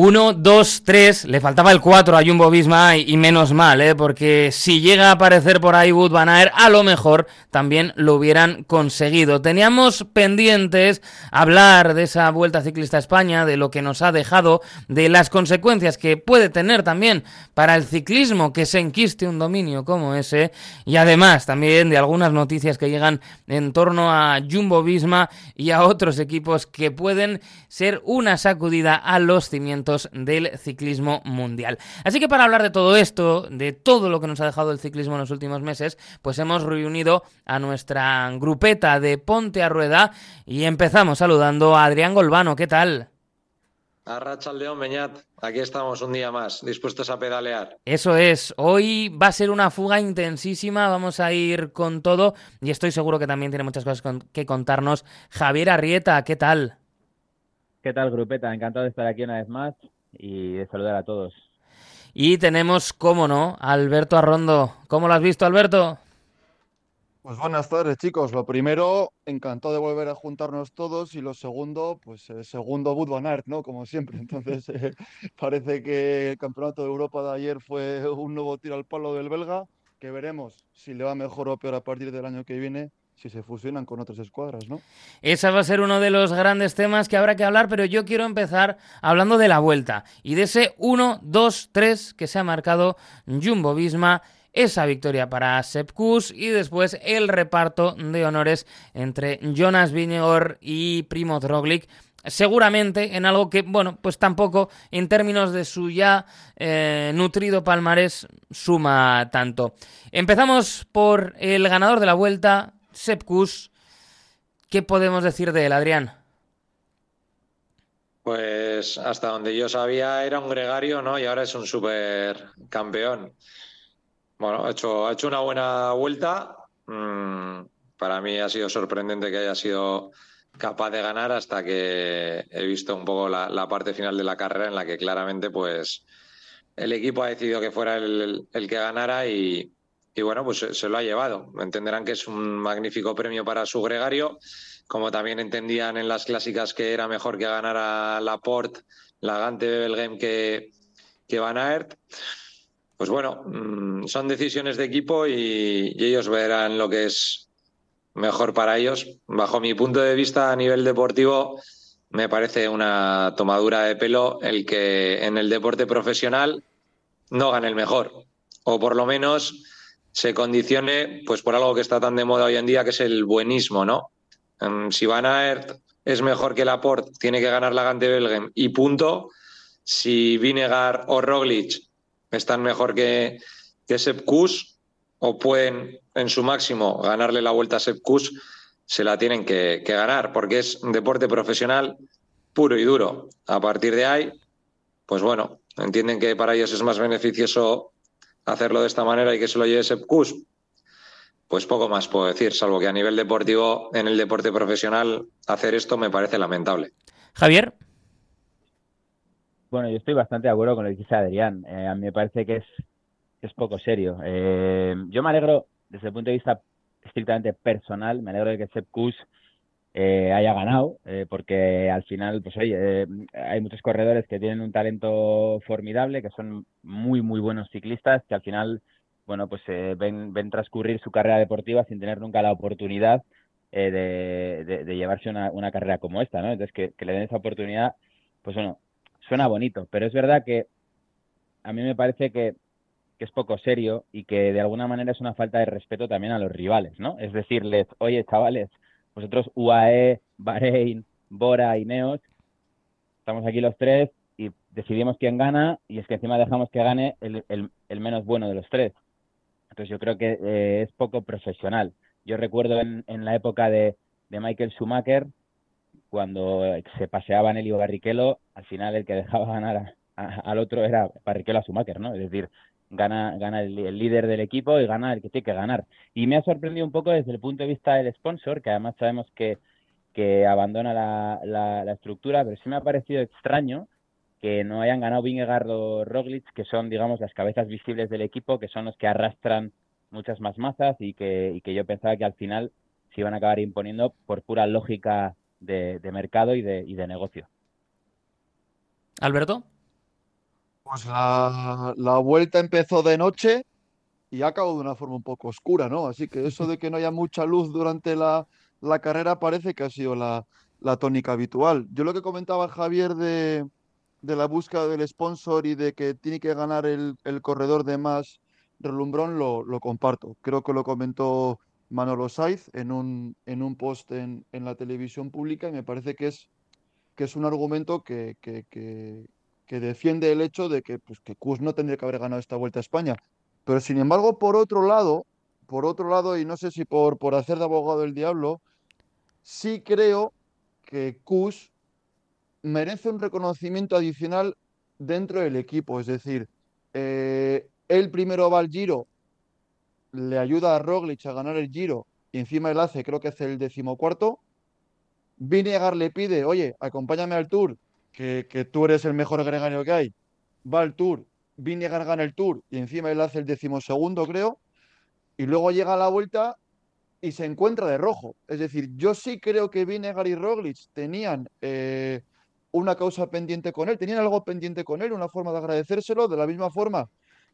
1, 2, 3, le faltaba el 4 a Jumbo Visma y, menos mal, ¿eh? porque si llega a aparecer por ahí Wood Van Aert, a lo mejor también lo hubieran conseguido. Teníamos pendientes hablar de esa Vuelta Ciclista a España, de lo que nos ha dejado, de las consecuencias que puede tener también para el ciclismo que se enquiste un dominio como ese, y además también de algunas noticias que llegan en torno a Jumbo Visma y a otros equipos que pueden ser una sacudida a los cimientos del ciclismo mundial. Así que para hablar de todo esto, de todo lo que nos ha dejado el ciclismo en los últimos meses, pues hemos reunido a nuestra grupeta de Ponte a Rueda y empezamos saludando a Adrián Golbano. ¿Qué tal? Arracha León Beñat, aquí estamos un día más, dispuestos a pedalear. Eso es, hoy va a ser una fuga intensísima, vamos a ir con todo y estoy seguro que también tiene muchas cosas con- que contarnos. Javier Arrieta, ¿qué tal? ¿Qué tal, grupeta? Encantado de estar aquí una vez más y de saludar a todos. Y tenemos, cómo no, a Alberto Arrondo. ¿Cómo lo has visto, Alberto? Pues buenas tardes, chicos. Lo primero, encantado de volver a juntarnos todos y lo segundo, pues eh, segundo Wout van Aert, ¿no? Como siempre. Entonces, eh, parece que el Campeonato de Europa de ayer fue un nuevo tiro al palo del belga, que veremos si le va mejor o peor a partir del año que viene, si se fusionan con otras escuadras, ¿no? Ese va a ser uno de los grandes temas que habrá que hablar, pero yo quiero empezar hablando de la vuelta y de ese 1, 2, 3 que se ha marcado Jumbo Visma, esa victoria para Sepp Kuss y después el reparto de honores entre Jonas Vingegaard y Primo Roglic. Seguramente en algo que, bueno, pues tampoco en términos de su ya eh, nutrido palmarés suma tanto. Empezamos por el ganador de la vuelta, Sepp Kuss. ¿Qué podemos decir de él, Adrián? Pues hasta donde yo sabía era un gregario, ¿no? Y ahora es un super campeón. Bueno, ha hecho, ha hecho una buena vuelta. Mm, para mí ha sido sorprendente que haya sido capaz de ganar hasta que he visto un poco la, la parte final de la carrera en la que claramente pues el equipo ha decidido que fuera el, el que ganara y, y bueno, pues se, lo ha llevado. Entenderán que es un magnífico premio para su gregario, como también entendían en las clásicas que era mejor que ganara Laporte, Lagante, Bebelgem que, que Van Aert. Pues bueno, mm, son decisiones de equipo y, y ellos verán lo que es mejor para ellos. Bajo mi punto de vista a nivel deportivo, me parece una tomadura de pelo el que en el deporte profesional no gane el mejor. O por lo menos se condicione pues por algo que está tan de moda hoy en día, que es el buenismo, ¿no? Em, si Van Aert es mejor que Laporte, tiene que ganar la Gante Belgem y punto. Si Vinegar o Roglic están mejor que, que Sepp o pueden en su máximo ganarle la vuelta a Sepp se la tienen que, que ganar porque es un deporte profesional puro y duro. A partir de ahí, pues bueno, entienden que para ellos es más beneficioso hacerlo de esta manera y que se lo lleve Sepp Kuss. Pues poco más puedo decir, salvo que a nivel deportivo, en el deporte profesional, hacer esto me parece lamentable. Javier. Bueno, yo estoy bastante de acuerdo con lo que dice Adrián. Eh, a mí me parece que es, poco serio. Eh, yo me alegro, desde el punto de vista estrictamente personal, me alegro de que Sepp Kuss eh, haya ganado, eh, porque al final, pues oye, eh, hay muchos corredores que tienen un talento formidable, que son muy, muy buenos ciclistas, que al final, bueno, pues eh, ven, transcurrir su carrera deportiva sin tener nunca la oportunidad de, llevarse una, carrera como esta, ¿no? Entonces, que, que le den esa oportunidad, pues bueno, suena bonito, pero es verdad que a mí me parece que, que es poco serio y que de alguna manera es una falta de respeto también a los rivales, ¿no? Es decirles, oye, chavales, vosotros UAE, Bahrein, Bora y Neos, estamos aquí los tres y decidimos quién gana y es que encima dejamos que gane el, el, menos bueno de los tres. Entonces yo creo que eh, es poco profesional. Yo recuerdo en, en la época de, de Michael Schumacher, cuando se paseaban Elio Barrichello, al final el que dejaba ganar al otro era Barrichello a Schumacher, ¿no? Es decir, gana, gana el, líder del equipo y gana el que tiene que ganar. Y me ha sorprendido un poco desde el punto de vista del sponsor, que además sabemos que, que abandona la, la, estructura, pero sí me ha parecido extraño que no hayan ganado Vingegaard Roglic, que son, digamos, las cabezas visibles del equipo, que son los que arrastran muchas más masas y que, y que yo pensaba que al final se iban a acabar imponiendo por pura lógica de, de mercado y de, y de negocio. Alberto. Pues la, vuelta empezó de noche y ha acabado de una forma un poco oscura, ¿no? Así que eso de que no haya mucha luz durante la, carrera parece que ha sido la, tónica habitual. Yo lo que comentaba Javier de, la búsqueda del sponsor y de que tiene que ganar el, corredor de más relumbrón, lo, comparto. Creo que lo comentó Manolo Saiz en un, en un post en, la televisión pública y me parece que es, que es un argumento que, que defiende el hecho de que, pues, que Kus no tendría que haber ganado esta vuelta a España. Pero sin embargo, por otro lado, por otro lado, y no sé si por, por hacer de abogado del diablo, sí creo que Kus merece un reconocimiento adicional dentro del equipo. Es decir, eh, él primero va al Giro, le ayuda a Roglic a ganar el Giro y encima él hace, creo que es el decimocuarto. Vinegar le pide, oye, acompáñame al Tour, que, tú eres el mejor gregario que hay, va al Tour, Vinegar gana el Tour y encima él hace el decimosegundo, creo, y luego llega a la vuelta y se encuentra de rojo. Es decir, yo sí creo que Vinegar y Roglic tenían eh, una causa pendiente con él, tenían algo pendiente con él, una forma de agradecérselo, de la misma forma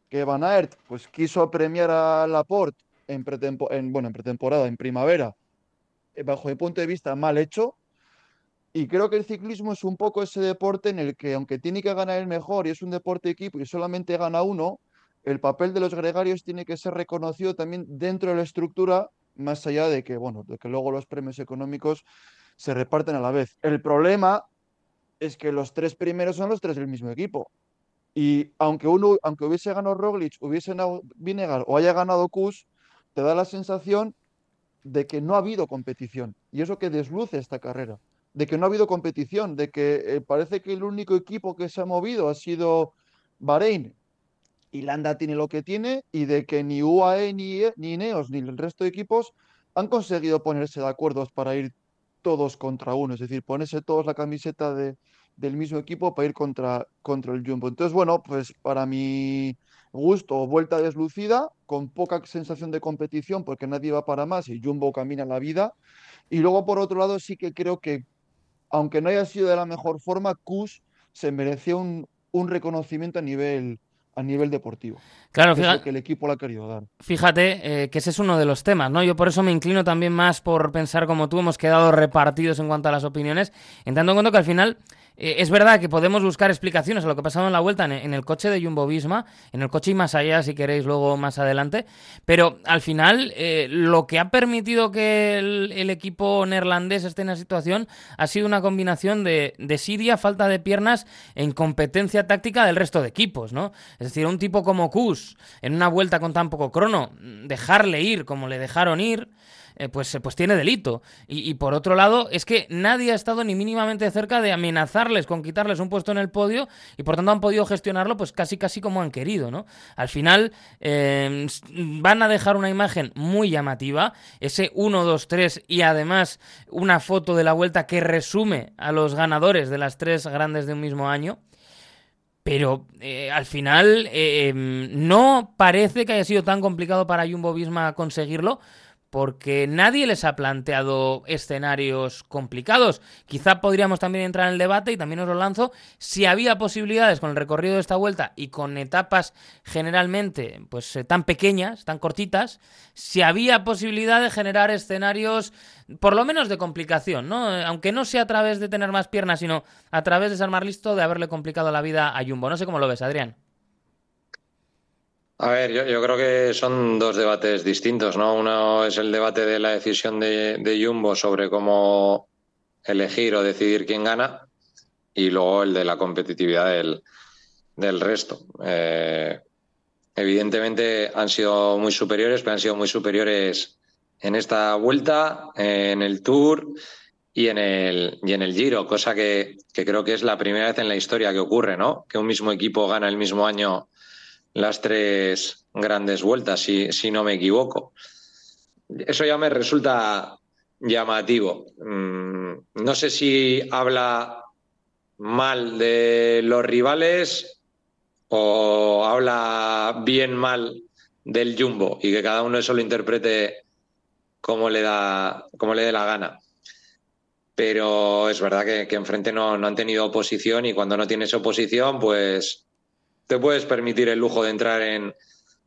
que Van Aert pues, quiso premiar a Laporte en, en, bueno, en pretemporada, en primavera, eh, bajo mi punto de vista, mal hecho, y creo que el ciclismo es un poco ese deporte en el que, aunque tiene que ganar el mejor y es un deporte equipo y solamente gana uno, el papel de los gregarios tiene que ser reconocido también dentro de la estructura, más allá de que, bueno, de que luego los premios económicos se reparten a la vez. El problema es que los tres primeros son los tres del mismo equipo. Y aunque uno, aunque hubiese ganado Roglic, hubiese ganado Vinegar o haya ganado Kus, te da la sensación de que no ha habido competición. Y eso que desluce esta carrera de que no ha habido competición, de que eh, parece que el único equipo que se ha movido ha sido Bahrein. Y Landa tiene lo que tiene y de que ni UAE, ni, ni Ineos, ni el resto de equipos han conseguido ponerse de acuerdo para ir todos contra uno, es decir, ponerse todos la camiseta de, del mismo equipo para ir contra, contra el Jumbo. Entonces, bueno, pues para mi gusto, vuelta deslucida, con poca sensación de competición, porque nadie va para más y Jumbo camina la vida. Y luego, por otro lado, sí que creo que aunque no haya sido de la mejor forma, Kus se merecía un, reconocimiento a nivel, a nivel deportivo. Claro, fíjate, que el equipo ha querido dar. Fíjate eh, que ese es uno de los temas, ¿no? Yo por eso me inclino también más por pensar como tú, hemos quedado repartidos en cuanto a las opiniones, en tanto en cuanto que al final eh, es verdad que podemos buscar explicaciones a lo que ha pasado en la vuelta en, el coche de Jumbo Visma, en el coche y más allá, si queréis, luego más adelante. Pero al final, eh, lo que ha permitido que el, equipo neerlandés esté en la situación ha sido una combinación de desidia, falta de piernas e incompetencia táctica del resto de equipos, ¿no? Es decir, un tipo como Kus, en una vuelta con tan poco crono, dejarle ir como le dejaron ir. Eh, pues, eh, pues tiene delito. Y, por otro lado, es que nadie ha estado ni mínimamente cerca de amenazarles con quitarles un puesto en el podio y por tanto han podido gestionarlo pues casi casi como han querido, ¿no? Al final em, van a dejar una imagen muy llamativa, ese 1, 2, 3 y además una foto de la vuelta que resume a los ganadores de las tres grandes de un mismo año. Pero eh, al final em, no parece que haya sido tan complicado para Jumbo Visma conseguirlo, porque nadie les ha planteado escenarios complicados. Quizá podríamos también entrar en el debate, y también os lo lanzo, si había posibilidades con el recorrido de esta vuelta y con etapas generalmente pues eh, tan pequeñas, tan cortitas, si había posibilidad de generar escenarios por lo menos de complicación, ¿no? Aunque no sea a través de tener más piernas, sino a través de ser listo, de haberle complicado la vida a Jumbo. No sé cómo lo ves, Adrián. A ver, yo, creo que son dos debates distintos, ¿no? Uno es el debate de la decisión de, Jumbo sobre cómo elegir o decidir quién gana y luego el de la competitividad del, resto. Eh, evidentemente han sido muy superiores, pero han sido muy superiores en esta vuelta, en el Tour y en el, y en el Giro, cosa que, que creo que es la primera vez en la historia que ocurre, ¿no? Que un mismo equipo gana el mismo año las tres grandes vueltas, si, si no me equivoco. Eso ya me resulta llamativo. Mm, no sé si habla mal de los rivales o habla bien mal del Jumbo y que cada uno eso lo interprete como le da, como le dé la gana. Pero es verdad que, que enfrente no, no han tenido oposición y cuando no tienes oposición, pues te puedes permitir el lujo de entrar en,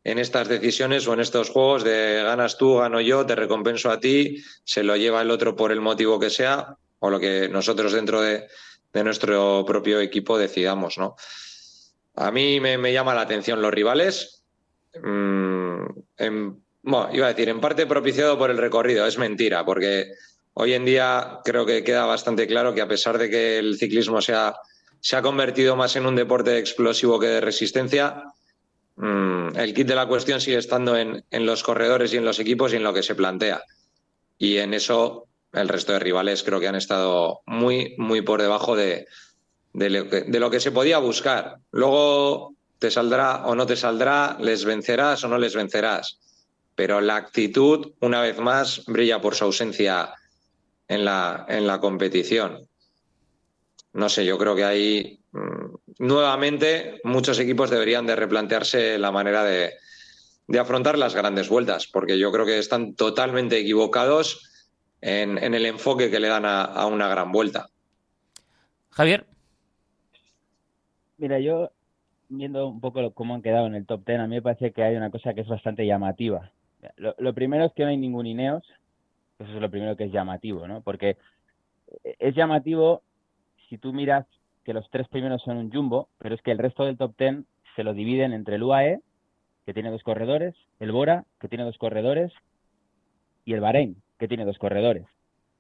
en estas decisiones o en estos juegos de ganas tú, gano yo, te recompenso a ti, se lo lleva el otro por el motivo que sea o lo que nosotros dentro de, de nuestro propio equipo decidamos, ¿no? A mí me, me llama la atención los rivales. Mm, en, bueno, iba a decir, en parte propiciado por el recorrido, es mentira, porque hoy en día creo que queda bastante claro que a pesar de que el ciclismo se ha, se ha convertido más en un deporte explosivo que de resistencia, Mm, el kit de la cuestión sigue estando en, en, los corredores y en los equipos y en lo que se plantea. Y en eso el resto de rivales creo que han estado muy, muy por debajo de, de, lo, que, se podía buscar. Luego te saldrá o no te saldrá, les vencerás o no les vencerás. Pero la actitud, una vez más, brilla por su ausencia en la, en la competición. No sé, yo creo que ahí Mm, nuevamente muchos equipos deberían de replantearse la manera de, de, afrontar las grandes vueltas, porque yo creo que están totalmente equivocados en, en el enfoque que le dan a, a, una gran vuelta. Javier. Mira, yo viendo un poco cómo han quedado en el top ten, a mí me parece que hay una cosa que es bastante llamativa. Lo, lo primero es que no hay ningún Ineos, eso es lo primero que es llamativo, ¿no? Porque es llamativo si tú miras que los tres primeros son un jumbo, pero es que el resto del top ten se lo dividen entre el UAE, que tiene dos corredores, el Bora, que tiene dos corredores, y el Bahrein, que tiene dos corredores.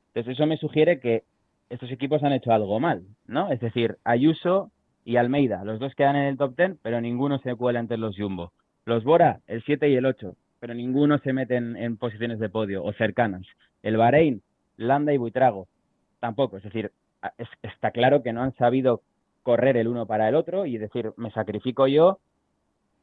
Entonces eso me sugiere que estos equipos han hecho algo mal, ¿no? Es decir, Ayuso y Almeida, los dos quedan en el top ten, pero ninguno se cuela entre los jumbo. Los Bora, el 7 y el 8, pero ninguno se mete en, en posiciones de podio o cercanas. El Bahrein, Landa y Buitrago, tampoco. Es decir, es, está claro que no han sabido correr el uno para el otro y decir, me sacrifico yo,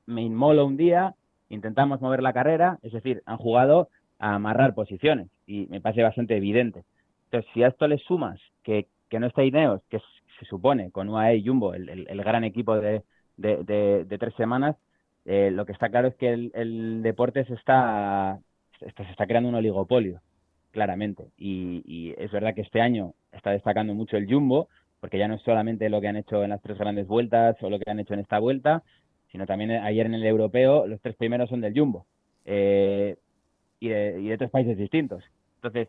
me inmolo un día, intentamos mover la carrera, es decir, han jugado a amarrar posiciones y me parece bastante evidente. Entonces, si a esto le sumas que, que no está Ineos, que se supone con UAE y Jumbo, el, el, gran equipo de, de, de, tres semanas, eh, lo que está claro es que el, el deporte está, se está creando un oligopolio claramente. Y, es verdad que este año está destacando mucho el Jumbo, porque ya no es solamente lo que han hecho en las tres grandes vueltas o lo que han hecho en esta vuelta, sino también ayer en el europeo los tres primeros son del Jumbo eh, y, de, y, de, tres países distintos. Entonces,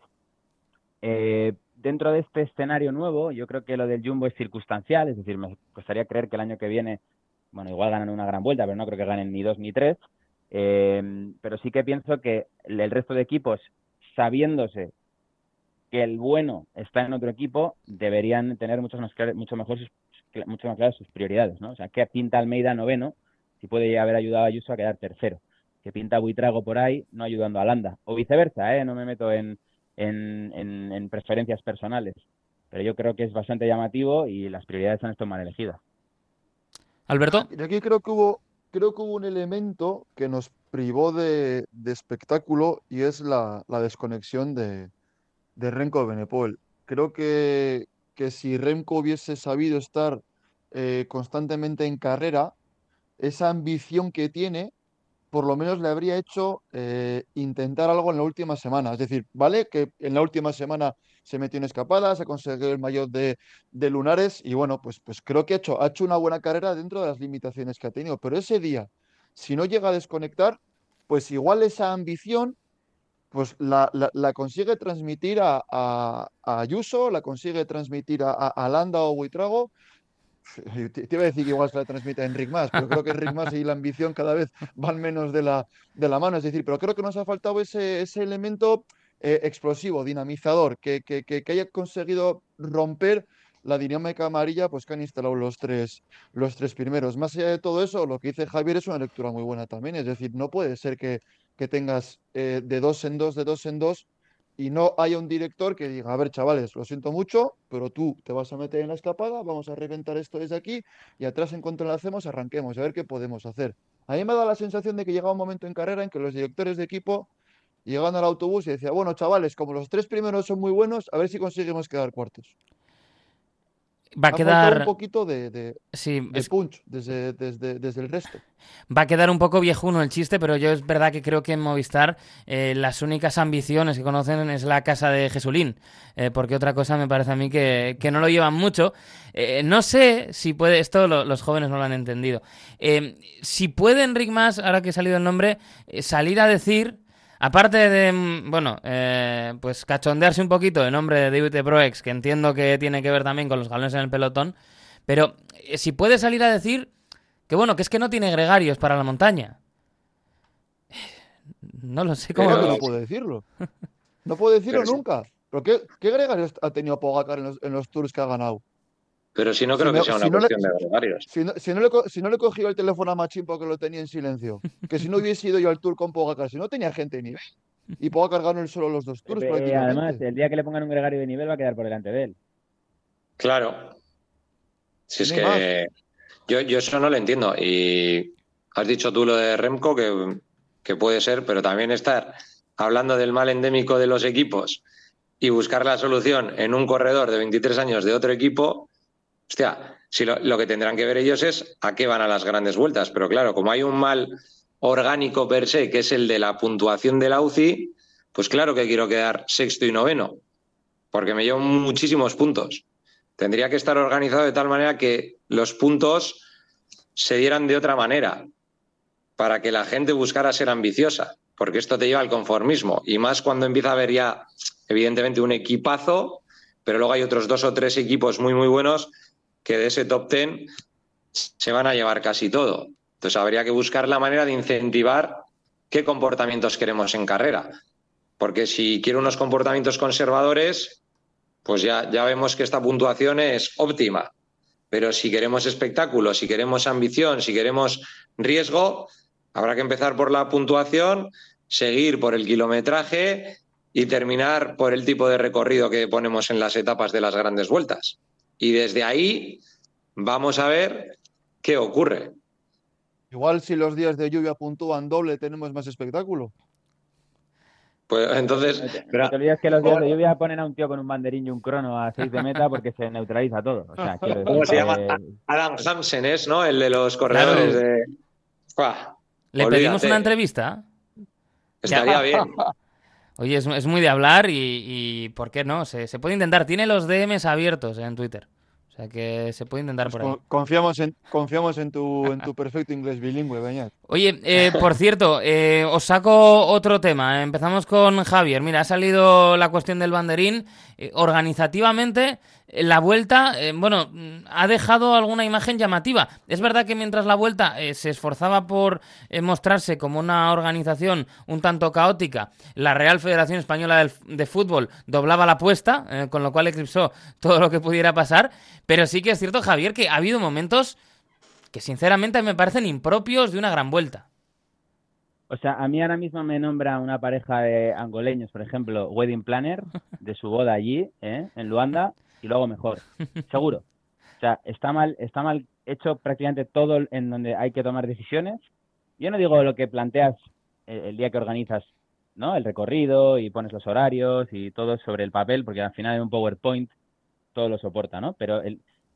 eh, dentro de este escenario nuevo, yo creo que lo del Jumbo es circunstancial, es decir, me costaría creer que el año que viene, bueno, igual ganan una gran vuelta, pero no creo que ganen ni dos ni tres. Eh, pero sí que pienso que el resto de equipos sabiéndose que el bueno está en otro equipo, deberían tener mucho más, mucho mejor sus, mucho más claras sus prioridades, ¿no? O sea, que pinta Almeida noveno, si puede haber ayudado a Ayuso a quedar tercero. Que pinta Buitrago por ahí, no ayudando a Landa. O viceversa, ¿eh? No me meto en, en, en, en preferencias personales. Pero yo creo que es bastante llamativo y las prioridades han estado mal elegidas. Alberto. Y aquí creo que hubo, creo que hubo un elemento que nos privó de, espectáculo y es la, desconexión de, de, Renko Benepol. Creo que, que, si Remco hubiese sabido estar eh, constantemente en carrera, esa ambición que tiene, por lo menos le habría hecho eh, intentar algo en la última semana. Es decir, ¿vale? Que en la última semana se metió en escapada, se consiguió el mayor de, de Lunares y bueno, pues, pues creo que ha hecho, ha hecho una buena carrera dentro de las limitaciones que ha tenido. Pero ese día si no llega a desconectar, pues igual esa ambición pues la, la, consigue transmitir a, a, Ayuso, la consigue transmitir a, a Landa o Buitrago. Te, iba a decir que igual se la transmite a Enric Más, pero creo que Enric Más y la ambición cada vez van menos de la, de la mano. Es decir, pero creo que nos ha faltado ese, ese elemento eh, explosivo, dinamizador, que, que, que haya conseguido romper la dinámica amarilla pues que han instalado los tres, los tres primeros. Más allá de todo eso, lo que dice Javier es una lectura muy buena también. Es decir, no puede ser que, que tengas eh, de dos en dos, de dos en dos, y no haya un director que diga, a ver, chavales, lo siento mucho, pero tú te vas a meter en la escapada, vamos a reventar esto desde aquí, y atrás en cuanto lo hacemos, arranquemos, a ver qué podemos hacer. A mí me da la sensación de que llegaba un momento en carrera en que los directores de equipo llegaban al autobús y decían, bueno, chavales, como los tres primeros son muy buenos, a ver si conseguimos quedar cuartos. Va a quedar un poquito de, de, sí, de punch desde, desde, desde, el resto. Va a quedar un poco viejuno el chiste, pero yo es verdad que creo que en Movistar eh, las únicas ambiciones que conocen es la casa de Jesulín, eh, porque otra cosa me parece a mí que, que no lo llevan mucho. Eh, no sé si puede, esto lo, los jóvenes no lo han entendido, si puede Enric Mas, ahora que ha salido el nombre, salir a decir Aparte de, mm, bueno, eh, pues cachondearse un poquito en nombre de David Proex, que entiendo que tiene que ver también con los galones en el pelotón, pero eh, si puede salir a decir que, bueno, que es que no tiene gregarios para la montaña. No lo sé cómo. No puede decirlo. No puede decirlo pero nunca. Sí. ¿Pero qué, qué, gregarios ha tenido Pogacar en los, en los tours que ha ganado? Pero si no creo si que sea una si cuestión no le, de gregarios. Si no, si, no le, si no le he cogido el teléfono a Machín porque lo tenía en silencio, que si no hubiese ido yo al tour con Pogacar, si no tenía gente de nivel. Y Pogacar ganó solo los dos tours. Eh, además, el día que le pongan un gregario de nivel va a quedar por delante de él. Claro. Si es que yo, yo, eso no lo entiendo. Y has dicho tú lo de Remco, que, que puede ser, pero también estar hablando del mal endémico de los equipos y buscar la solución en un corredor de 23 años de otro equipo, hostia, si lo, que tendrán que ver ellos es a qué van a las grandes vueltas. Pero claro, como hay un mal orgánico per se, que es el de la puntuación de la UCI, pues claro que quiero quedar sexto y noveno, porque me llevo muchísimos puntos. Tendría que estar organizado de tal manera que los puntos se dieran de otra manera, para que la gente buscara ser ambiciosa, porque esto te lleva al conformismo, y más cuando empieza a haber ya, evidentemente, un equipazo, pero luego hay otros dos o tres equipos muy, muy buenos que de ese top ten se van a llevar casi todo. Entonces habría que buscar la manera de incentivar qué comportamientos queremos en carrera. Porque si quiero unos comportamientos conservadores, pues ya, ya vemos que esta puntuación es óptima. Pero si queremos espectáculo, si queremos ambición, si queremos riesgo, habrá que empezar por la puntuación, seguir por el kilometraje y terminar por el tipo de recorrido que ponemos en las etapas de las grandes vueltas. Y desde ahí vamos a ver qué ocurre. Igual si los días de lluvia puntúan doble, tenemos más espectáculo. Pues entonces. Pero no te olvides que los días de lluvia ponen a un tío con un banderín y un crono a 6 de meta porque se neutraliza todo. O sea, quiero decir ¿Cómo se que- llama? Adam Hansen es, ¿no? El de los corredores Claro. de. ¿Le olvídate. pedimos una entrevista? Estaría bien. Oye, es, es muy de hablar y, y ¿por qué no? Se, se puede intentar. Tiene los DMs abiertos en Twitter. O sea que se puede intentar Pues por ahí. con- confiamos en, confiamos en tu, en tu perfecto inglés bilingüe, Beñat. Oye, eh, por cierto, eh, os saco otro tema. Empezamos con Javier. Mira, ha salido la cuestión del banderín. Eh, organizativamente, eh, la vuelta, eh, bueno, mm, ha dejado alguna imagen llamativa. Es verdad que mientras la vuelta eh, se esforzaba por eh, mostrarse como una organización un tanto caótica, la Real Federación Española de Fútbol doblaba la apuesta, con lo cual eclipsó todo lo que pudiera pasar. Pero sí que es cierto, Javier, que ha habido momentos que sinceramente me parecen impropios de una gran vuelta. O sea, a mí ahora mismo me nombra una pareja de angoleños, por ejemplo, wedding planner de su boda allí, en Luanda, y luego mejor, seguro. O sea, está mal, está mal hecho prácticamente todo en donde hay que tomar decisiones. Yo no digo lo que planteas el, día que organizas, ¿no? El recorrido y pones los horarios y todo sobre el papel, porque al final hay un PowerPoint, todo lo soporta, ¿no? Pero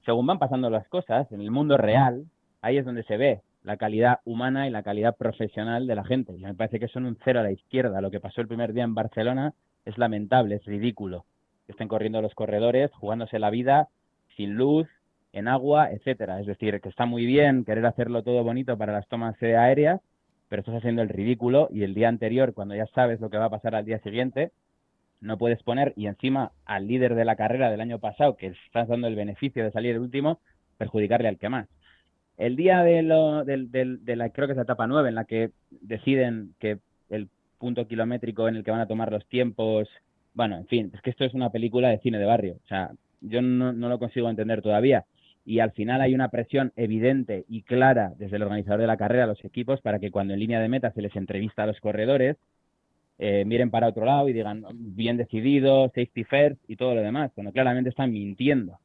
según van pasando las cosas, en el mundo real, ahí es donde se ve la calidad humana y la calidad profesional de la gente. Y me parece que son un cero a la izquierda. Lo que pasó el primer día en Barcelona es lamentable, es ridículo. Que estén corriendo los corredores, jugándose la vida sin luz, en agua, etcétera. Es decir, que está muy bien querer hacerlo todo bonito para las tomas aéreas, pero estás haciendo el ridículo y el día anterior, cuando ya sabes lo que va a pasar al día siguiente, no puedes poner y encima al líder de la carrera del año pasado, que estás dando el beneficio de salir último, perjudicarle al que más. El día de, lo, del- del- de la, creo que es la etapa 9, en la que deciden que el punto kilométrico en el que van a tomar los tiempos, bueno, en fin, es que esto es una película de cine de barrio, o sea, yo no, no lo consigo entender todavía. Y al final hay una presión evidente y clara desde el organizador de la carrera a los equipos para que cuando en línea de meta se les entrevista a los corredores, eh, miren para otro lado y digan bien decidido, safety first y todo lo demás, cuando claramente están mintiendo.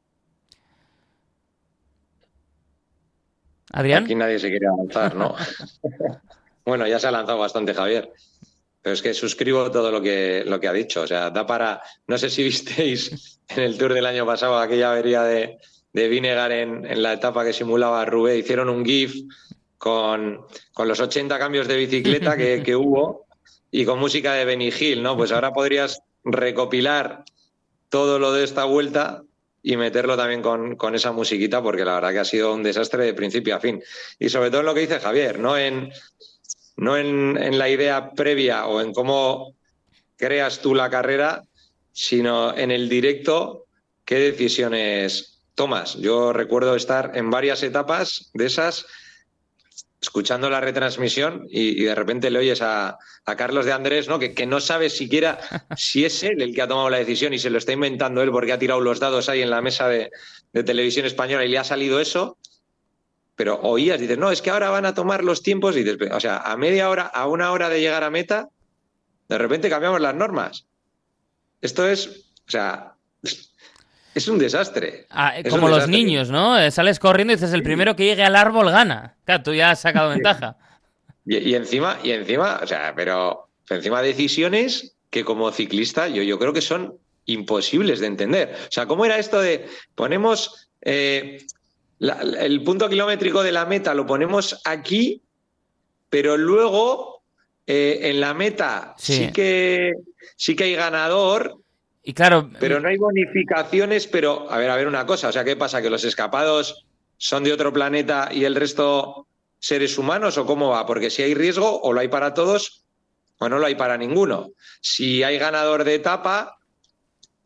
Adrián. Aquí nadie se quiere avanzar, ¿no? bueno, ya se ha lanzado bastante Javier. Pero es que suscribo todo lo que, lo que ha dicho. O sea, da para. No sé si visteis en el tour del año pasado aquella avería de, de Vinegar en, en, la etapa que simulaba Rubé. Hicieron un GIF con, con los 80 cambios de bicicleta que, que, hubo y con música de Benny Hill, ¿no? Pues ahora podrías recopilar todo lo de esta vuelta y meterlo también con, con, esa musiquita, porque la verdad que ha sido un desastre de principio a fin. Y sobre todo en lo que dice Javier, no en, no en, en la idea previa o en cómo creas tú la carrera, sino en el directo, qué decisiones tomas. Yo recuerdo estar en varias etapas de esas escuchando la retransmisión y, de repente le oyes a, a Carlos de Andrés, ¿no? Que, que, no sabe siquiera si es él el que ha tomado la decisión y se lo está inventando él porque ha tirado los dados ahí en la mesa de, de televisión española y le ha salido eso. Pero oías, dices, no, es que ahora van a tomar los tiempos y dices, o sea, a media hora, a una hora de llegar a meta, de repente cambiamos las normas. Esto es, o sea, es un desastre. Ah, es como un los niños, ¿no? Eh, Sales corriendo y dices, el primero que llegue al árbol gana. Claro, tú ya has sacado ventaja. Y, y, encima, y encima, o sea, pero encima decisiones que como ciclista yo, yo creo que son imposibles de entender. O sea, ¿cómo era esto de ponemos eh, la, el punto kilométrico de la meta, lo ponemos aquí, pero luego eh, en la meta sí. sí. que sí que hay ganador, y claro. Pero no hay bonificaciones, pero a ver, a ver una cosa, o sea, ¿qué pasa? ¿Que los escapados son de otro planeta y el resto seres humanos o cómo va? Porque si hay riesgo, o lo hay para todos o no lo hay para ninguno. Si hay ganador de etapa,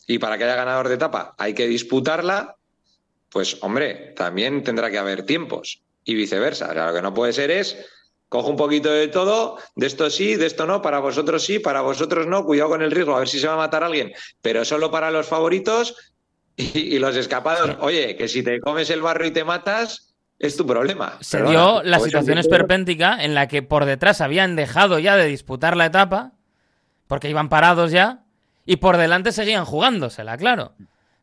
y para que haya ganador de etapa hay que disputarla, pues hombre, también tendrá que haber tiempos y viceversa. O sea, lo que no puede ser es cojo un poquito de todo, de esto sí, de esto no, para vosotros sí, para vosotros no, cuidado con el riesgo, a ver si se va a matar alguien, pero solo para los favoritos y, y los escapados. Oye, que si te comes el barro y te matas, es tu problema. Se Perdona, dio la situación esperpéntica en la que por detrás habían dejado ya de disputar la etapa, porque iban parados ya, y por delante seguían jugándosela, claro.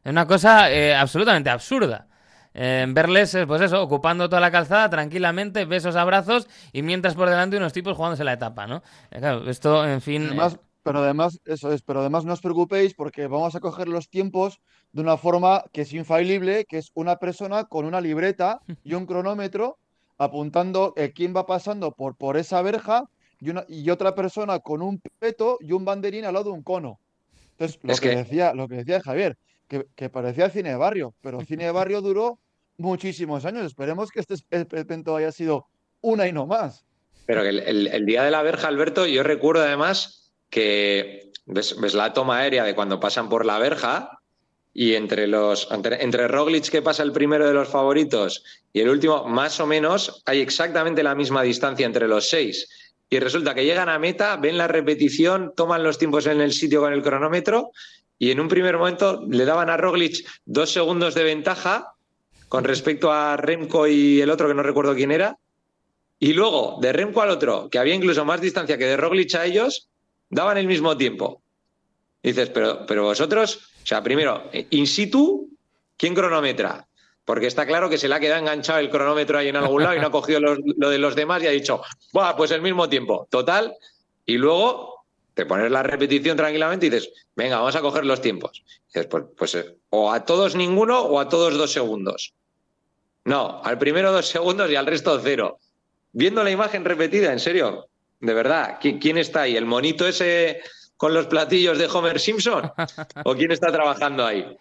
Es una cosa eh, absolutamente absurda. Eh, verles, pues eso, ocupando toda la calzada tranquilamente, besos, abrazos, y mientras por delante unos tipos jugándose la etapa, ¿no? Eh, claro, esto, en fin. Además, eh... Pero además, eso es, pero además no os preocupéis porque vamos a coger los tiempos de una forma que es infalible, que es una persona con una libreta y un cronómetro apuntando eh, quién va pasando por, por esa verja y, una, y otra persona con un peto y un banderín al lado de un cono. Entonces, lo, es que... que... decía, lo que decía Javier, que, que, parecía cine de barrio, pero cine de barrio duró muchísimos años. Esperemos que este evento haya sido una y no más. Pero el, el, el, día de la verja, Alberto, yo recuerdo además que ves, ves, la toma aérea de cuando pasan por la verja y entre los entre, entre Roglic que pasa el primero de los favoritos y el último, más o menos, hay exactamente la misma distancia entre los seis. Y resulta que llegan a meta, ven la repetición, toman los tiempos en el sitio con el cronómetro y en un primer momento le daban a Roglic dos segundos de ventaja con respecto a Remco y el otro que no recuerdo quién era. Y luego, de Remco al otro, que había incluso más distancia que de Roglic a ellos, daban el mismo tiempo. Dices, pero, pero vosotros, o sea, primero, in situ, ¿quién cronometra? Porque está claro que se le ha quedado enganchado el cronómetro ahí en algún lado y no ha cogido los, lo de los demás y ha dicho, Buah, pues el mismo tiempo, total. Y luego te pones la repetición tranquilamente y dices, venga, vamos a coger los tiempos. Y dices, pues, pues o a todos ninguno o a todos dos segundos. No, al primero dos segundos y al resto cero. Viendo la imagen repetida, en serio, de verdad, ¿quién está ahí? ¿El monito ese con los platillos de Homer Simpson? ¿O quién está trabajando ahí?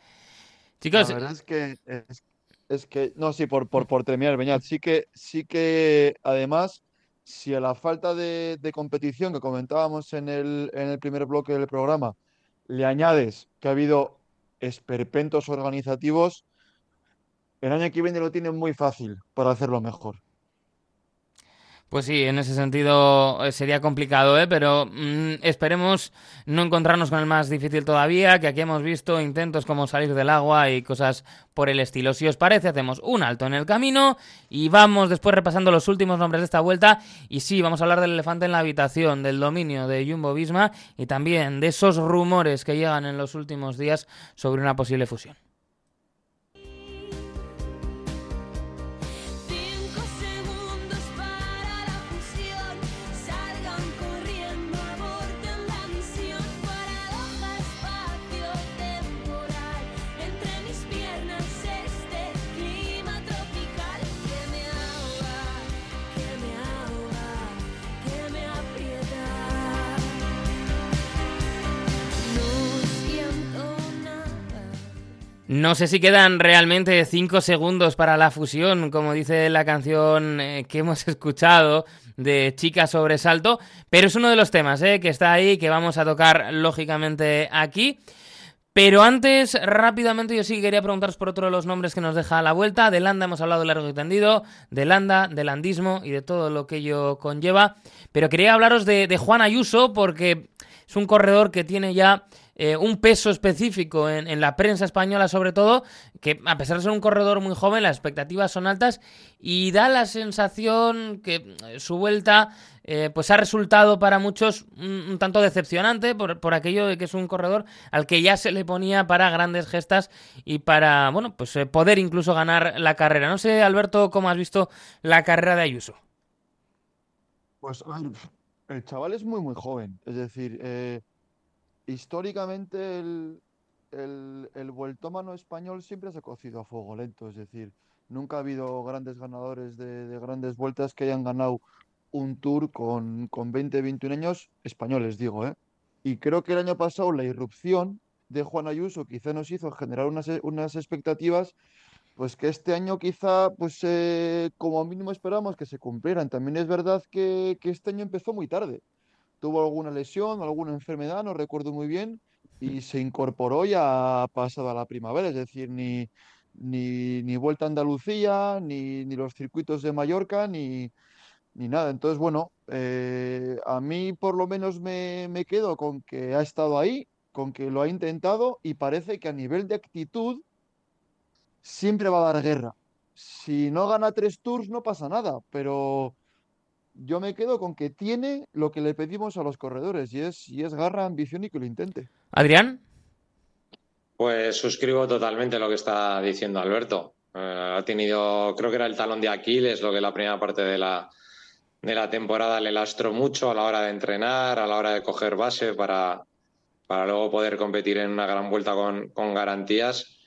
Chicos, la verdad es que es, es que no, sí, por, por, por terminar, Beñat, sí que, sí que además, si a la falta de, competición que comentábamos en el, en el primer bloque del programa, le añades que ha habido esperpentos organizativos, el año que viene lo tienen muy fácil para hacerlo mejor. Pues sí, en ese sentido eh, sería complicado, ¿eh? pero mmm, esperemos no encontrarnos con el más difícil todavía, que aquí hemos visto intentos como salir del agua y cosas por el estilo. Si os parece, hacemos un alto en el camino y vamos después repasando los últimos nombres de esta vuelta. Y sí, vamos a hablar del elefante en la habitación, del dominio de Jumbo Visma y también de esos rumores que llegan en los últimos días sobre una posible fusión. No sé si quedan realmente cinco segundos para la fusión, como dice la canción eh, que hemos escuchado de Chica Sobresalto, pero es uno de los temas eh, que está ahí, que vamos a tocar lógicamente aquí. Pero antes, rápidamente, yo sí quería preguntaros por otro de los nombres que nos deja a la vuelta. De Landa hemos hablado largo y tendido, de Landa, de landismo y de todo lo que ello conlleva. Pero quería hablaros de, de Juan Ayuso porque es un corredor que tiene ya eh, un peso específico en, la prensa española sobre todo, que a pesar de ser un corredor muy joven, las expectativas son altas y da la sensación que eh, su vuelta eh, pues ha resultado para muchos un, tanto decepcionante por, por, aquello de que es un corredor al que ya se le ponía para grandes gestas y para, bueno, pues poder incluso ganar la carrera. No sé, Alberto, cómo has visto la carrera de Ayuso. Pues el chaval es muy, muy joven. Es decir, históricamente el, el, vueltómano español siempre se ha cocido a fuego lento, es decir, nunca ha habido grandes ganadores de, grandes vueltas que hayan ganado un tour con, con 20, 21 años españoles, digo, ¿eh? Y creo que el año pasado la irrupción de Juan Ayuso quizá nos hizo generar unas, unas expectativas, pues que este año quizá, pues eh, como mínimo esperamos que se cumplieran. También es verdad que, que este año empezó muy tarde tuvo alguna lesión, alguna enfermedad, no recuerdo muy bien, y se incorporó ya pasado a la primavera, es decir, ni, ni, ni Vuelta a Andalucía, ni, ni, los circuitos de Mallorca, ni, ni nada. Entonces, bueno, eh, a mí por lo menos me, me quedo con que ha estado ahí, con que lo ha intentado y parece que a nivel de actitud siempre va a dar guerra. Si no gana tres tours no pasa nada, pero yo me quedo con que tiene lo que le pedimos a los corredores y es, y es garra, ambición y que lo intente. Adrián. Pues suscribo totalmente lo que está diciendo Alberto. Eh, ha tenido, creo que era el talón de Aquiles, lo que la primera parte de la, de la temporada le lastró mucho a la hora de entrenar, a la hora de coger base para, para luego poder competir en una gran vuelta con, con garantías.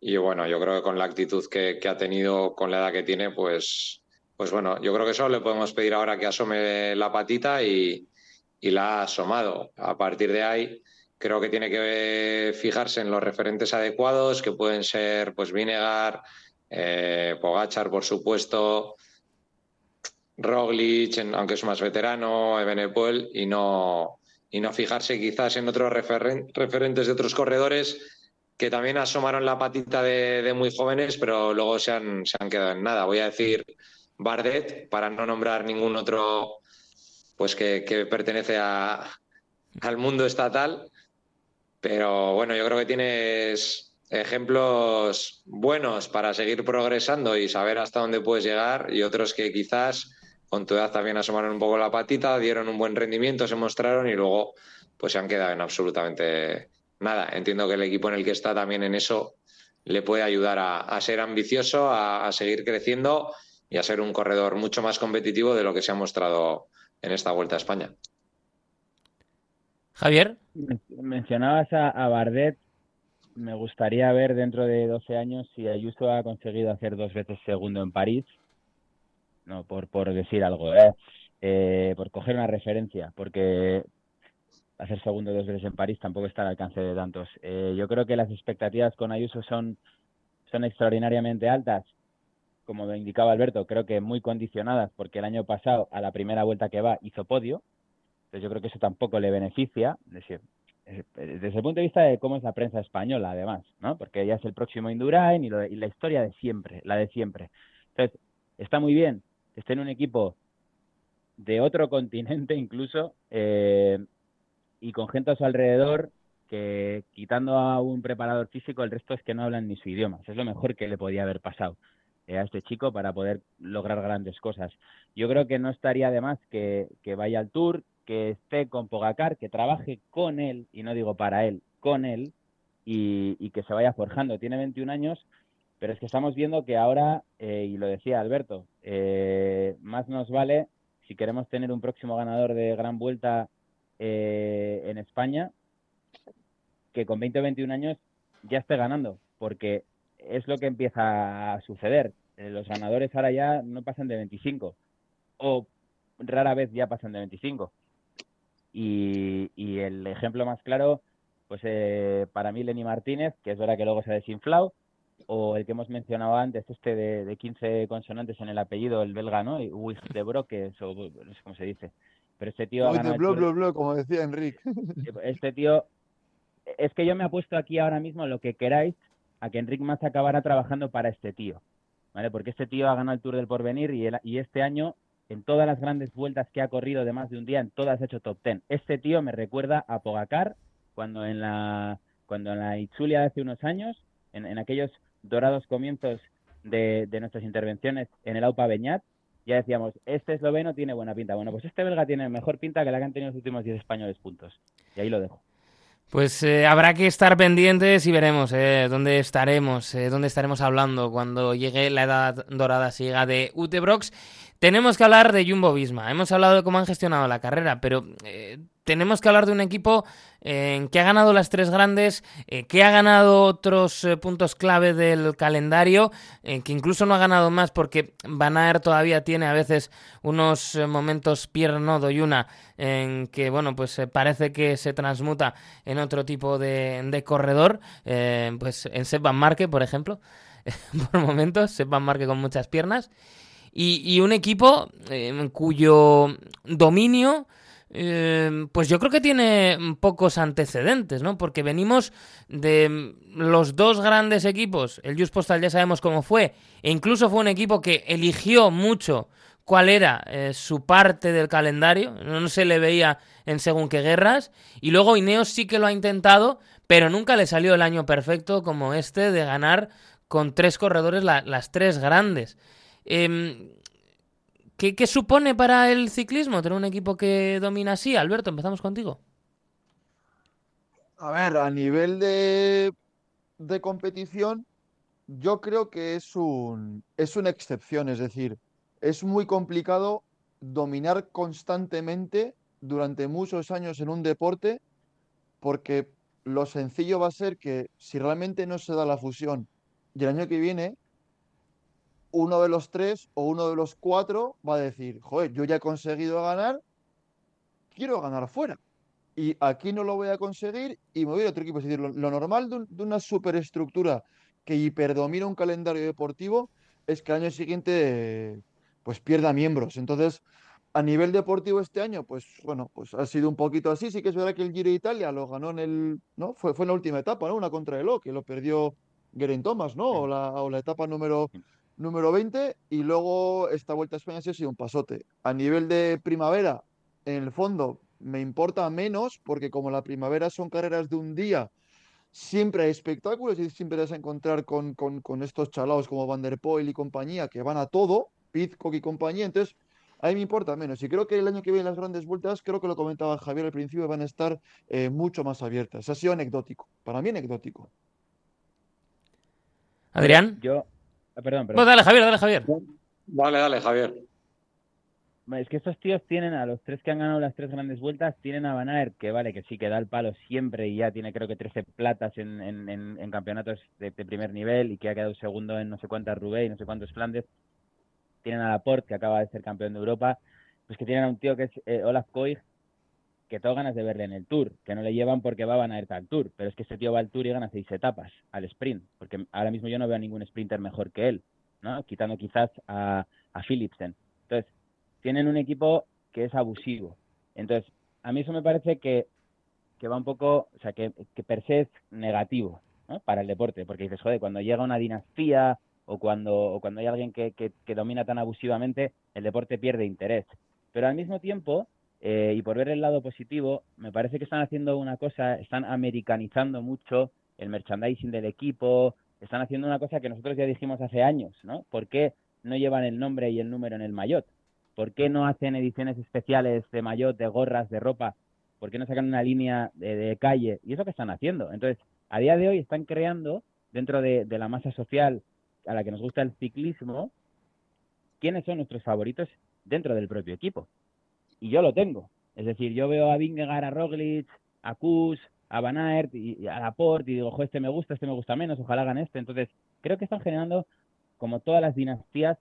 Y bueno, yo creo que con la actitud que, que ha tenido, con la edad que tiene, pues pues bueno, yo creo que solo le podemos pedir ahora que asome la patita y, la ha asomado. A partir de ahí, creo que tiene que fijarse en los referentes adecuados, que pueden ser pues Vinegar, eh, Pogachar, por supuesto, Roglic, aunque es más veterano, Ebenepoel, y no, y no fijarse quizás en otros referentes de otros corredores que también asomaron la patita de, muy jóvenes, pero luego se han, se han quedado en nada. Voy a decir Bardet, para no nombrar ningún otro pues que, pertenece al mundo estatal. Pero bueno, yo creo que tienes ejemplos buenos para seguir progresando y saber hasta dónde puedes llegar y otros que quizás con tu edad también asomaron un poco la patita, dieron un buen rendimiento, se mostraron y luego pues se han quedado en absolutamente nada. Entiendo que el equipo en el que está también en eso le puede ayudar a, ser ambicioso, a seguir creciendo y a ser un corredor mucho más competitivo de lo que se ha mostrado en esta Vuelta a España. Javier. Mencionabas a, Bardet. Me gustaría ver dentro de 12 años si Ayuso ha conseguido hacer dos veces segundo en París. No, por, por decir algo, ¿eh? Eh, por coger una referencia, porque hacer segundo dos veces en París tampoco está al alcance de tantos. Eh, yo creo que las expectativas con Ayuso son, son extraordinariamente altas como lo indicaba Alberto, creo que muy condicionadas, porque el año pasado, a la primera vuelta que va, hizo podio. Entonces yo creo que eso tampoco le beneficia. decir, eh, desde el punto de vista de cómo es la prensa española, además, ¿no? Porque ya es el próximo Indurain y, la historia de siempre, la de siempre. Entonces, está muy bien que esté en un equipo de otro continente incluso eh, y con gente a su alrededor que quitando a un preparador físico, el resto es que no hablan ni su idioma. Es lo mejor que le podía haber pasado. Eh, a este chico para poder lograr grandes cosas. Yo creo que no estaría de más que, vaya al tour, que esté con Pogacar, que trabaje con él, y no digo para él, con él, y, que se vaya forjando. Tiene 21 años, pero es que estamos viendo que ahora, eh, y lo decía Alberto, eh, más nos vale si queremos tener un próximo ganador de gran vuelta en España, que con 20 o 21 años ya esté ganando, porque es lo que empieza a suceder. Eh, los ganadores ahora ya no pasan de 25 o rara vez ya pasan de 25. Y, y el ejemplo más claro pues eh, para mí Lenny Martínez, que es verdad que luego se ha desinflado, o el que hemos mencionado antes, este de, de 15 consonantes en el apellido, el belga, ¿no? Wig de Broque, eso no sé cómo se dice. Pero este tío... Uy, de blo, blo, blo, como decía Enrique. Este tío... Es que yo me apuesto aquí ahora mismo lo que queráis a que Enric Mas acabará trabajando para este tío, ¿vale? Porque este tío ha ganado el Tour del Porvenir y este año, en todas las grandes vueltas que ha corrido de más de un día, en todas ha hecho top ten. Este tío me recuerda a Pogacar cuando en la, cuando en la Itzulia de hace unos años, en, en aquellos dorados comienzos de, de nuestras intervenciones en el AUPA Beñat, ya decíamos, este esloveno tiene buena pinta. Bueno, pues este belga tiene mejor pinta que la que han tenido los últimos 10 españoles puntos. Y ahí lo dejo. Pues eh, habrá que estar pendientes y veremos eh, dónde estaremos, eh, dónde estaremos hablando cuando llegue la edad dorada siga de Utebrox. Tenemos que hablar de Jumbo Visma. Hemos hablado de cómo han gestionado la carrera, pero eh, tenemos que hablar de un equipo eh, que ha ganado las tres grandes, eh, que ha ganado otros eh, puntos clave del calendario, eh, que incluso no ha ganado más porque Van todavía tiene a veces unos momentos Pierre Nodo y una en que bueno pues parece que se transmuta en otro tipo de, corredor, pues en Sepp Van Marke, por ejemplo, por momentos, Sepp Van Marke con muchas piernas, y, un equipo cuyo dominio, eh, pues yo creo que tiene pocos antecedentes, ¿no? Porque venimos de los dos grandes equipos, el Just Postal ya sabemos cómo fue, e incluso fue un equipo que eligió mucho cuál era eh, su parte del calendario, no se le veía en según qué guerras, y luego Ineos sí que lo ha intentado, pero nunca le salió el año perfecto como este de ganar con tres corredores la- las tres grandes. Em, ¿qué, supone para el ciclismo tener un equipo que domina así? Alberto, empezamos contigo. A ver, a nivel de, de competición, yo creo que es un, es una excepción, es decir, es muy complicado dominar constantemente durante muchos años en un deporte, porque lo sencillo va a ser que si realmente no se da la fusión y el año que viene, uno de los tres o uno de los cuatro va a decir, joder, yo ya he conseguido ganar, quiero ganar fuera y aquí no lo voy a conseguir y me voy a otro equipo. Es decir, lo, lo normal de, un- de una superestructura que hiperdomina un calendario deportivo es que al año siguiente pues pierda miembros. Entonces, a nivel deportivo este año, pues bueno, pues ha sido un poquito así. Sí que es verdad que el Giro de Italia lo ganó en el, ¿no? Fue, fue en la última etapa, ¿no? Una contra el O, que lo perdió Geraint Thomas, ¿no? O la, o la etapa número, número 20 y luego esta Vuelta a España sí ha sido un pasote. A nivel de primavera, en el fondo me importa menos porque como la primavera son carreras de un día, siempre hay espectáculos y siempre te vas a encontrar con, con, con estos chalaos como Van der Poel y compañía que van a todo, Pizcock y compañía, entonces a mí me importa menos. Y creo que el año que viene las grandes vueltas, creo que lo comentaba Javier al principio, van a estar eh, mucho más abiertas. Ha sido anecdótico, para mí anecdótico. Adrián. Yo, perdón, perdón. Bueno, dale, Javier, dale, Javier. Dale, dale, Javier. Es que estos tíos tienen a los tres que han ganado las tres grandes vueltas, tienen a Van Aert, que vale, que sí, que da el palo siempre y ya tiene creo que 13 platas en, en, en, en campeonatos de, de primer nivel y que ha quedado segundo en no sé cuántas Roubaix y no sé cuántos Flandes. Tienen a Laporte, que acaba de ser campeón de Europa. Pues que tienen a un tío que es eh, Olaf Koig, que tengo ganas de verle en el Tour, que no le llevan porque va Van Aert al Tour, pero es que este tío va al Tour y gana seis etapas al sprint, porque ahora mismo yo no veo a ningún sprinter mejor que él, ¿no? Quitando quizás a, a Philipsen. Entonces, tienen un equipo que es abusivo. Entonces, a mí eso me parece que, que va un poco, o sea, que, que per se es negativo ¿no? para el deporte, porque dices, joder, cuando llega una dinastía o cuando, o cuando hay alguien que, que domina tan abusivamente, el deporte pierde interés. Pero al mismo tiempo, eh, y por ver el lado positivo, me parece que están haciendo una cosa, están americanizando mucho el merchandising del equipo, están haciendo una cosa que nosotros ya dijimos hace años, ¿no? ¿Por qué no llevan el nombre y el número en el maillot? ¿Por qué no hacen ediciones especiales de maillot, de gorras, de ropa? ¿Por qué no sacan una línea de, calle? Y eso que están haciendo. Entonces, a día de hoy están creando, dentro de, de la masa social a la que nos gusta el ciclismo, quiénes son nuestros favoritos dentro del propio equipo. Y yo lo tengo. Es decir, yo veo a Vingegaard, a Roglic, a Kuss, a Van Aert y, y a Laporte y digo, ojo, este me gusta, este me gusta menos, ojalá hagan este. Entonces, creo que están generando, como todas las dinastías,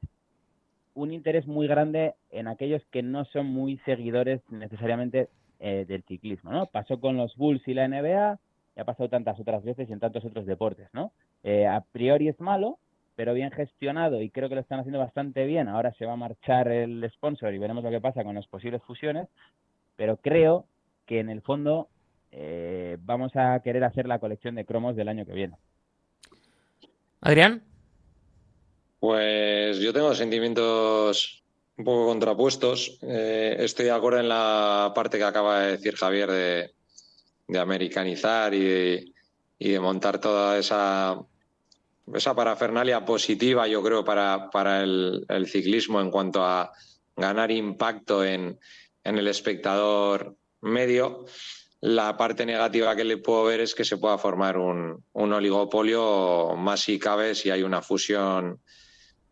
un interés muy grande en aquellos que no son muy seguidores necesariamente eh, del ciclismo, ¿no? Pasó con los Bulls y la NBA, y ha pasado tantas otras veces y en tantos otros deportes, ¿no? Eh, a priori es malo, pero bien gestionado y creo que lo están haciendo bastante bien. Ahora se va a marchar el sponsor y veremos lo que pasa con las posibles fusiones, pero creo que en el fondo eh, vamos a querer hacer la colección de cromos del año que viene. Adrián. Pues yo tengo sentimientos un poco contrapuestos. Eh, estoy de acuerdo en la parte que acaba de decir Javier de, americanizar y de, montar toda esa, esa parafernalia positiva, yo creo, para, para el, ciclismo en cuanto a ganar impacto en, en el espectador medio. La parte negativa que le puedo ver es que se pueda formar un, un oligopolio más si cabe si hay una fusión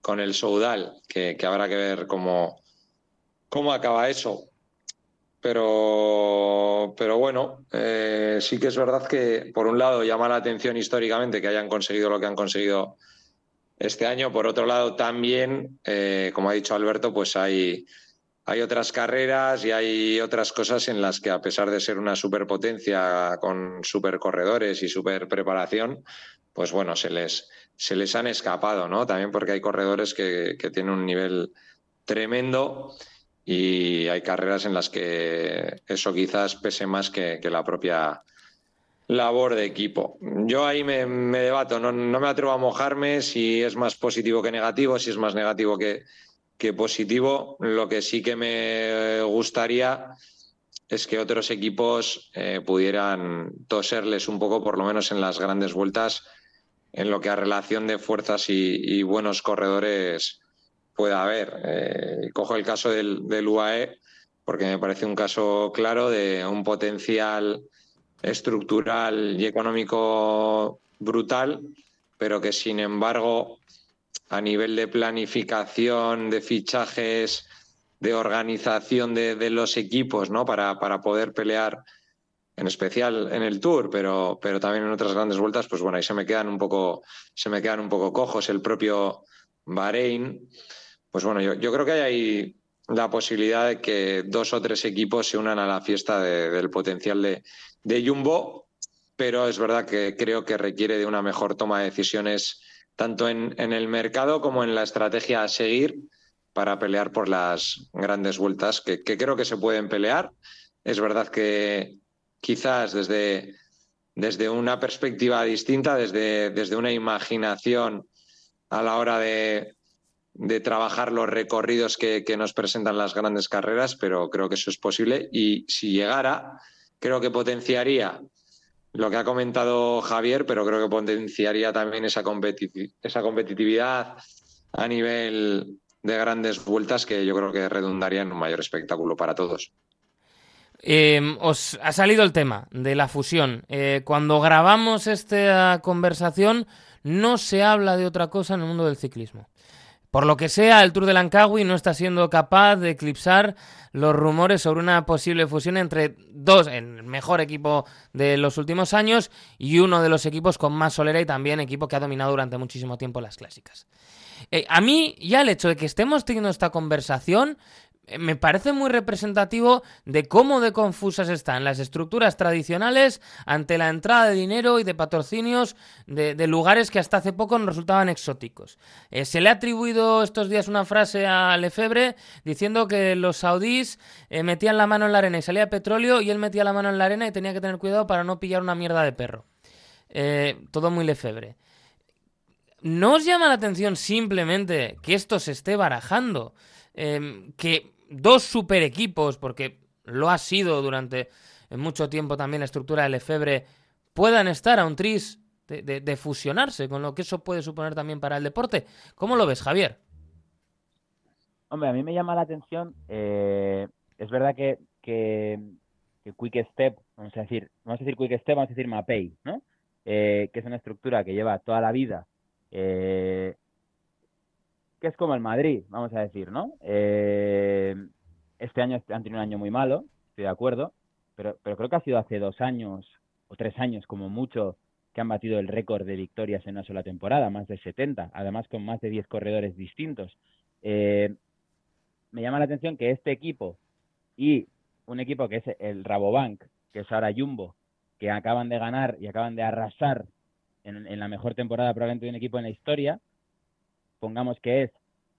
con el Soudal, que, habrá que ver cómo, cómo acaba eso. Pero, pero bueno, eh, sí que es verdad que por un lado llama la atención históricamente que hayan conseguido lo que han conseguido este año. Por otro lado, también, eh, como ha dicho Alberto, pues hay, hay otras carreras y hay otras cosas en las que, a pesar de ser una superpotencia con supercorredores y super preparación, pues bueno, se les, se les han escapado, ¿no? También porque hay corredores que, tienen un nivel tremendo y hay carreras en las que eso quizás pese más que, la propia labor de equipo. Yo ahí me, debato, no, no, me atrevo a mojarme si es más positivo que negativo, si es más negativo que, que positivo. Lo que sí que me gustaría es que otros equipos eh, pudieran toserles un poco, por lo menos en las grandes vueltas, en lo que a relación de fuerzas y, buenos corredores pueda haber. Eh, cojo el caso del, UAE porque me parece un caso claro de un potencial estructural y económico brutal, pero que sin embargo a nivel de planificación, de fichajes, de organización de, de los equipos, ¿no? Para, para poder pelear en especial en el Tour, pero, pero también en otras grandes vueltas, pues bueno, ahí se me quedan un poco, se me quedan un poco cojos. El propio Bahrein, pues bueno, yo, creo que hay ahí la posibilidad de que dos o tres equipos se unan a la fiesta del potencial de, Jumbo, pero es verdad que creo que requiere de una mejor toma de decisiones tanto en, en el mercado como en la estrategia a seguir para pelear por las grandes vueltas, que, que creo que se pueden pelear. Es verdad que quizás desde, desde una perspectiva distinta, desde, desde una imaginación a la hora de, de trabajar los recorridos que, nos presentan las grandes carreras, pero creo que eso es posible y si llegara, creo que potenciaría lo que ha comentado Javier, pero creo que potenciaría también esa, esa competitividad a nivel de grandes vueltas que yo creo que redundaría en un mayor espectáculo para todos. Em, os ha salido el tema de la fusión. Eh, cuando grabamos esta conversación no se habla de otra cosa en el mundo del ciclismo. Por lo que sea, el Tour de Langkawi no está siendo capaz de eclipsar los rumores sobre una posible fusión entre dos, el mejor equipo de los últimos años y uno de los equipos con más solera y también equipo que ha dominado durante muchísimo tiempo las clásicas. Eh, a mí ya el hecho de que estemos teniendo esta conversación me parece muy representativo de cómo de confusas están las estructuras tradicionales ante la entrada de dinero y de patrocinios de, lugares que hasta hace poco nos resultaban exóticos. Eh, se le ha atribuido estos días una frase a Lefebvre diciendo que los saudíes eh, metían la mano en la arena y salía petróleo y él metía la mano en la arena y tenía que tener cuidado para no pillar una mierda de perro. todo muy Lefebvre. ¿No os llama la atención simplemente que esto se esté barajando? Que dos super equipos, porque lo ha sido durante mucho tiempo también la estructura del Efebre, puedan estar a un tris de, fusionarse, con lo que eso puede suponer también para el deporte. ¿Cómo lo ves, Javier? Hombre, a mí me llama la atención, eh, es verdad que, que, Quick Step, vamos a decir, vamos a decir Quick Step, vamos a decir Mapei, ¿no? Eh, que es una estructura que lleva toda la vida eh, que es como el Madrid, vamos a decir, ¿no? Eh, este año han tenido un año muy malo, estoy de acuerdo, pero, pero creo que ha sido hace dos años o tres años como mucho que han batido el récord de victorias en una sola temporada, más de 70, además con más de 10 corredores distintos. Eh, me llama la atención que este equipo y un equipo que es el Rabobank, que es ahora Jumbo, que acaban de ganar y acaban de arrasar en, la mejor temporada probablemente de un equipo en la historia, pongamos que es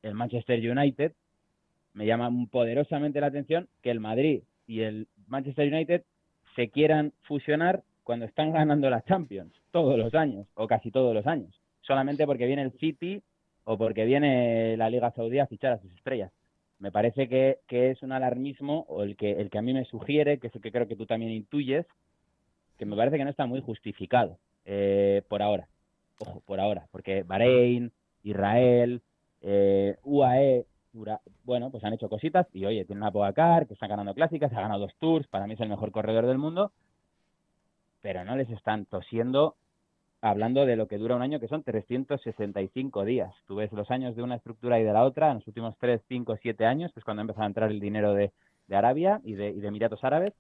el Manchester United, me llama poderosamente la atención que el Madrid y el Manchester United se quieran fusionar cuando están ganando las Champions todos los años o casi todos los años, solamente porque viene el City o porque viene la Liga Saudí a fichar a sus estrellas. Me parece que, es un alarmismo o el que, el que a mí me sugiere, que es el que creo que tú también intuyes, que me parece que no está muy justificado eh, por ahora. Ojo, por ahora, porque Bahrein, Israel, eh, UAE, bueno, pues han hecho cositas y oye, tiene una Pogacar que está ganando clásicas, ha ganado dos tours, para mí es el mejor corredor del mundo, pero no les están tosiendo hablando de lo que dura un año, que son 365 días. Tú ves los años de una estructura y de la otra, en los últimos 3, 5, 7 años, que es cuando empezó a entrar el dinero de, Arabia y de, y de Emiratos Árabes,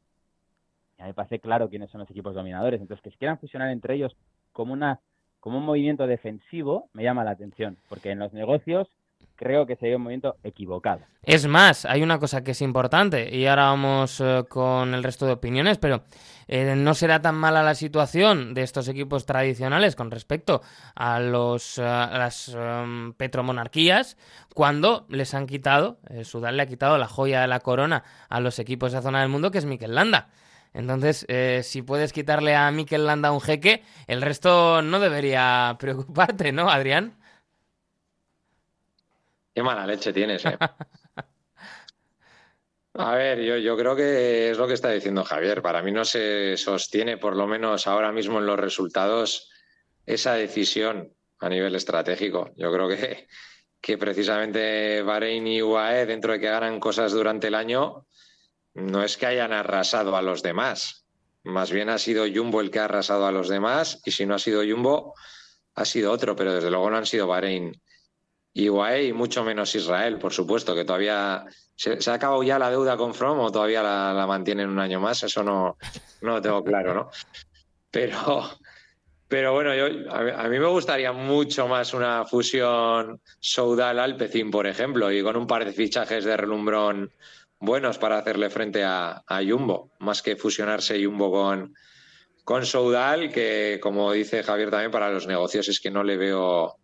ya me parece claro quiénes son los equipos dominadores. Entonces, que se quieran fusionar entre ellos como, una, como un movimiento defensivo me llama la atención, porque en los negocios creo que sería un movimiento equivocado. Es más, hay una cosa que es importante y ahora vamos eh, con el resto de opiniones, pero eh, no será tan mala la situación de estos equipos tradicionales con respecto a, los, eh, las em, petromonarquías cuando les han quitado, Sudán le ha quitado la joya de la corona a los equipos de la zona del mundo que es Mikel Landa. Entonces, si puedes quitarle a Mikel Landa un jeque, el resto no debería preocuparte, ¿no, Adrián? Qué mala leche tienes, eh. A ver, yo, yo creo que es lo que está diciendo Javier. Para mí no se sostiene, por lo menos ahora mismo en los resultados, esa decisión a nivel estratégico. Yo creo que, que precisamente Bahrein y UAE, dentro de que ganan cosas durante el año, no es que hayan arrasado a los demás. Más bien ha sido Jumbo el que ha arrasado a los demás, y si no ha sido Jumbo, ha sido otro, pero desde luego no han sido Bahrein y UAE y mucho menos Israel, por supuesto, que todavía se, ha acabado ya la deuda con From o todavía la, mantienen un año más, eso no, no lo tengo claro, ¿no? Pero, pero bueno, yo, a, mí me gustaría mucho más una fusión Soudal-Alpecin, por ejemplo, y con un par de fichajes de relumbrón buenos para hacerle frente a, Jumbo, más que fusionarse Jumbo con, con Soudal, que como dice Javier también, para los negocios es que no le veo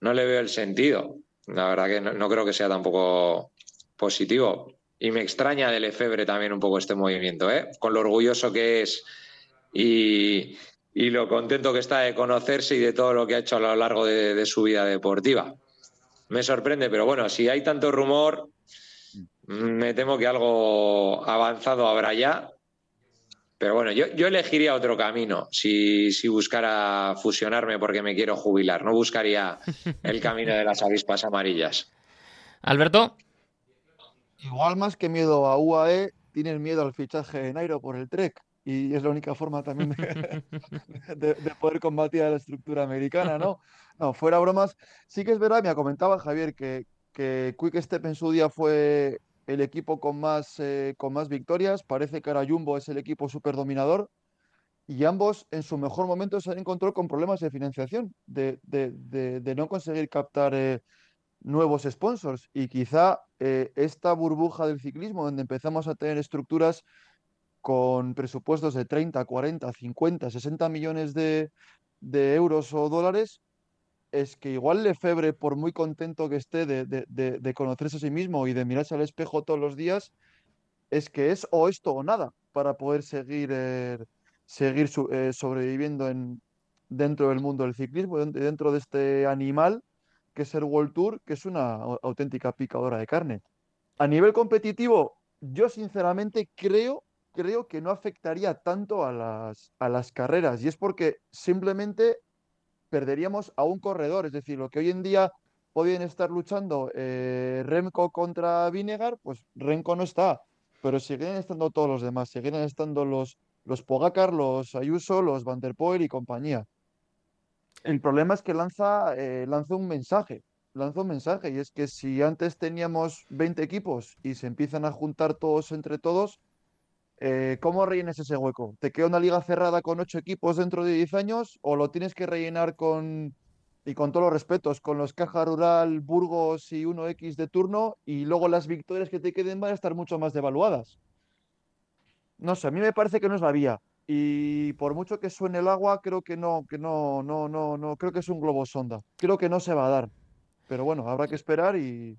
no le veo el sentido. La verdad que no, creo que sea tampoco positivo. Y me extraña del Efebre también un poco este movimiento, ¿eh? con lo orgulloso que es y, lo contento que está de conocerse y de todo lo que ha hecho a lo largo de, su vida deportiva. Me sorprende, pero bueno, si hay tanto rumor, me temo que algo avanzado habrá ya pero bueno, yo, yo elegiría otro camino si, si, buscara fusionarme porque me quiero jubilar. No buscaría el camino de las avispas amarillas. Alberto. Igual más que miedo a UAE, tienes miedo al fichaje de Nairo por el Trek. Y es la única forma también de, poder combatir a la estructura americana, ¿no? No, fuera bromas. Sí que es verdad, me comentaba Javier que, que Quick Step en su día fue el equipo con más, eh, con más victorias. Parece que ahora Jumbo es el equipo súper dominador. Y ambos en su mejor momento se han encontrado con problemas de financiación, de, no conseguir captar eh, nuevos sponsors. Y quizá eh, esta burbuja del ciclismo, donde empezamos a tener estructuras con presupuestos de 30, 40, 50, 60 millones de, de euros o dólares, es que igual Lefebvre, por muy contento que esté de, conocerse a sí mismo y de mirarse al espejo todos los días, es que es o esto o nada para poder seguir, eh, seguir eh, sobreviviendo en, dentro del mundo del ciclismo, dentro de este animal que es el World Tour, que es una auténtica picadora de carne. A nivel competitivo, yo sinceramente creo, creo que no afectaría tanto a las, a las carreras y es porque simplemente perderíamos a un corredor. Es decir, lo que hoy en día podían estar luchando eh, Remco contra Vinegar, pues Remco no está, pero siguen estando todos los demás, siguen estando los, los Pogacar, los Ayuso, los Van der Poel y compañía. El problema es que lanza, eh, lanza un mensaje, lanza un mensaje, y es que si antes teníamos 20 equipos y se empiezan a juntar todos entre todos, eh, ¿Cómo rellenas ese hueco? ¿Te queda una liga cerrada con ocho equipos dentro de 10 años o lo tienes que rellenar con, y con todos los respetos, con los Caja Rural, Burgos y 1X de turno y luego las victorias que te queden van a estar mucho más devaluadas? No sé, a mí me parece que no es la vía. Y por mucho que suene el agua, creo que no, que no, no, no, no, creo que es un globo sonda. Creo que no se va a dar. Pero bueno, habrá que esperar y,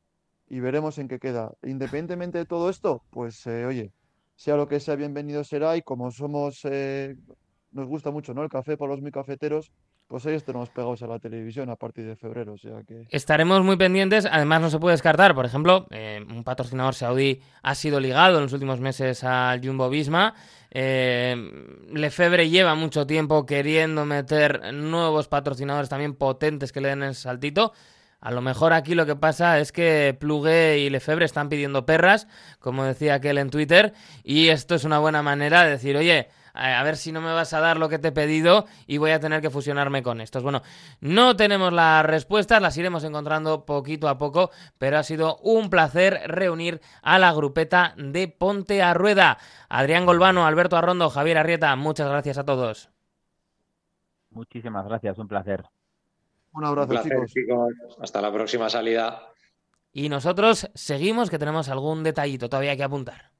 veremos en qué queda. Independientemente de todo esto, pues eh, oye, sea lo que sea, bienvenido será. Y como somos, eh, nos gusta mucho, ¿no? El café para los muy cafeteros, pues ahí estaremos pegados a la televisión a partir de febrero. O sea que... Estaremos muy pendientes. Además, no se puede descartar, por ejemplo, eh, un patrocinador saudí ha sido ligado en los últimos meses al Jumbo Visma. Eh, Lefebvre lleva mucho tiempo queriendo meter nuevos patrocinadores también potentes que le den el saltito. A lo mejor aquí lo que pasa es que Plugue y Lefebvre están pidiendo perras, como decía aquel en Twitter, y esto es una buena manera de decir, oye, a ver si no me vas a dar lo que te he pedido y voy a tener que fusionarme con estos. Bueno, no tenemos las respuestas, las iremos encontrando poquito a poco, pero ha sido un placer reunir a la grupeta de Ponte a Rueda. Adrián Golbano, Alberto Arrondo, Javier Arrieta, muchas gracias a todos. Muchísimas gracias, un placer. Un abrazo, Un placer, chicos. Hasta la próxima salida. Y nosotros seguimos que tenemos algún detallito todavía que apuntar.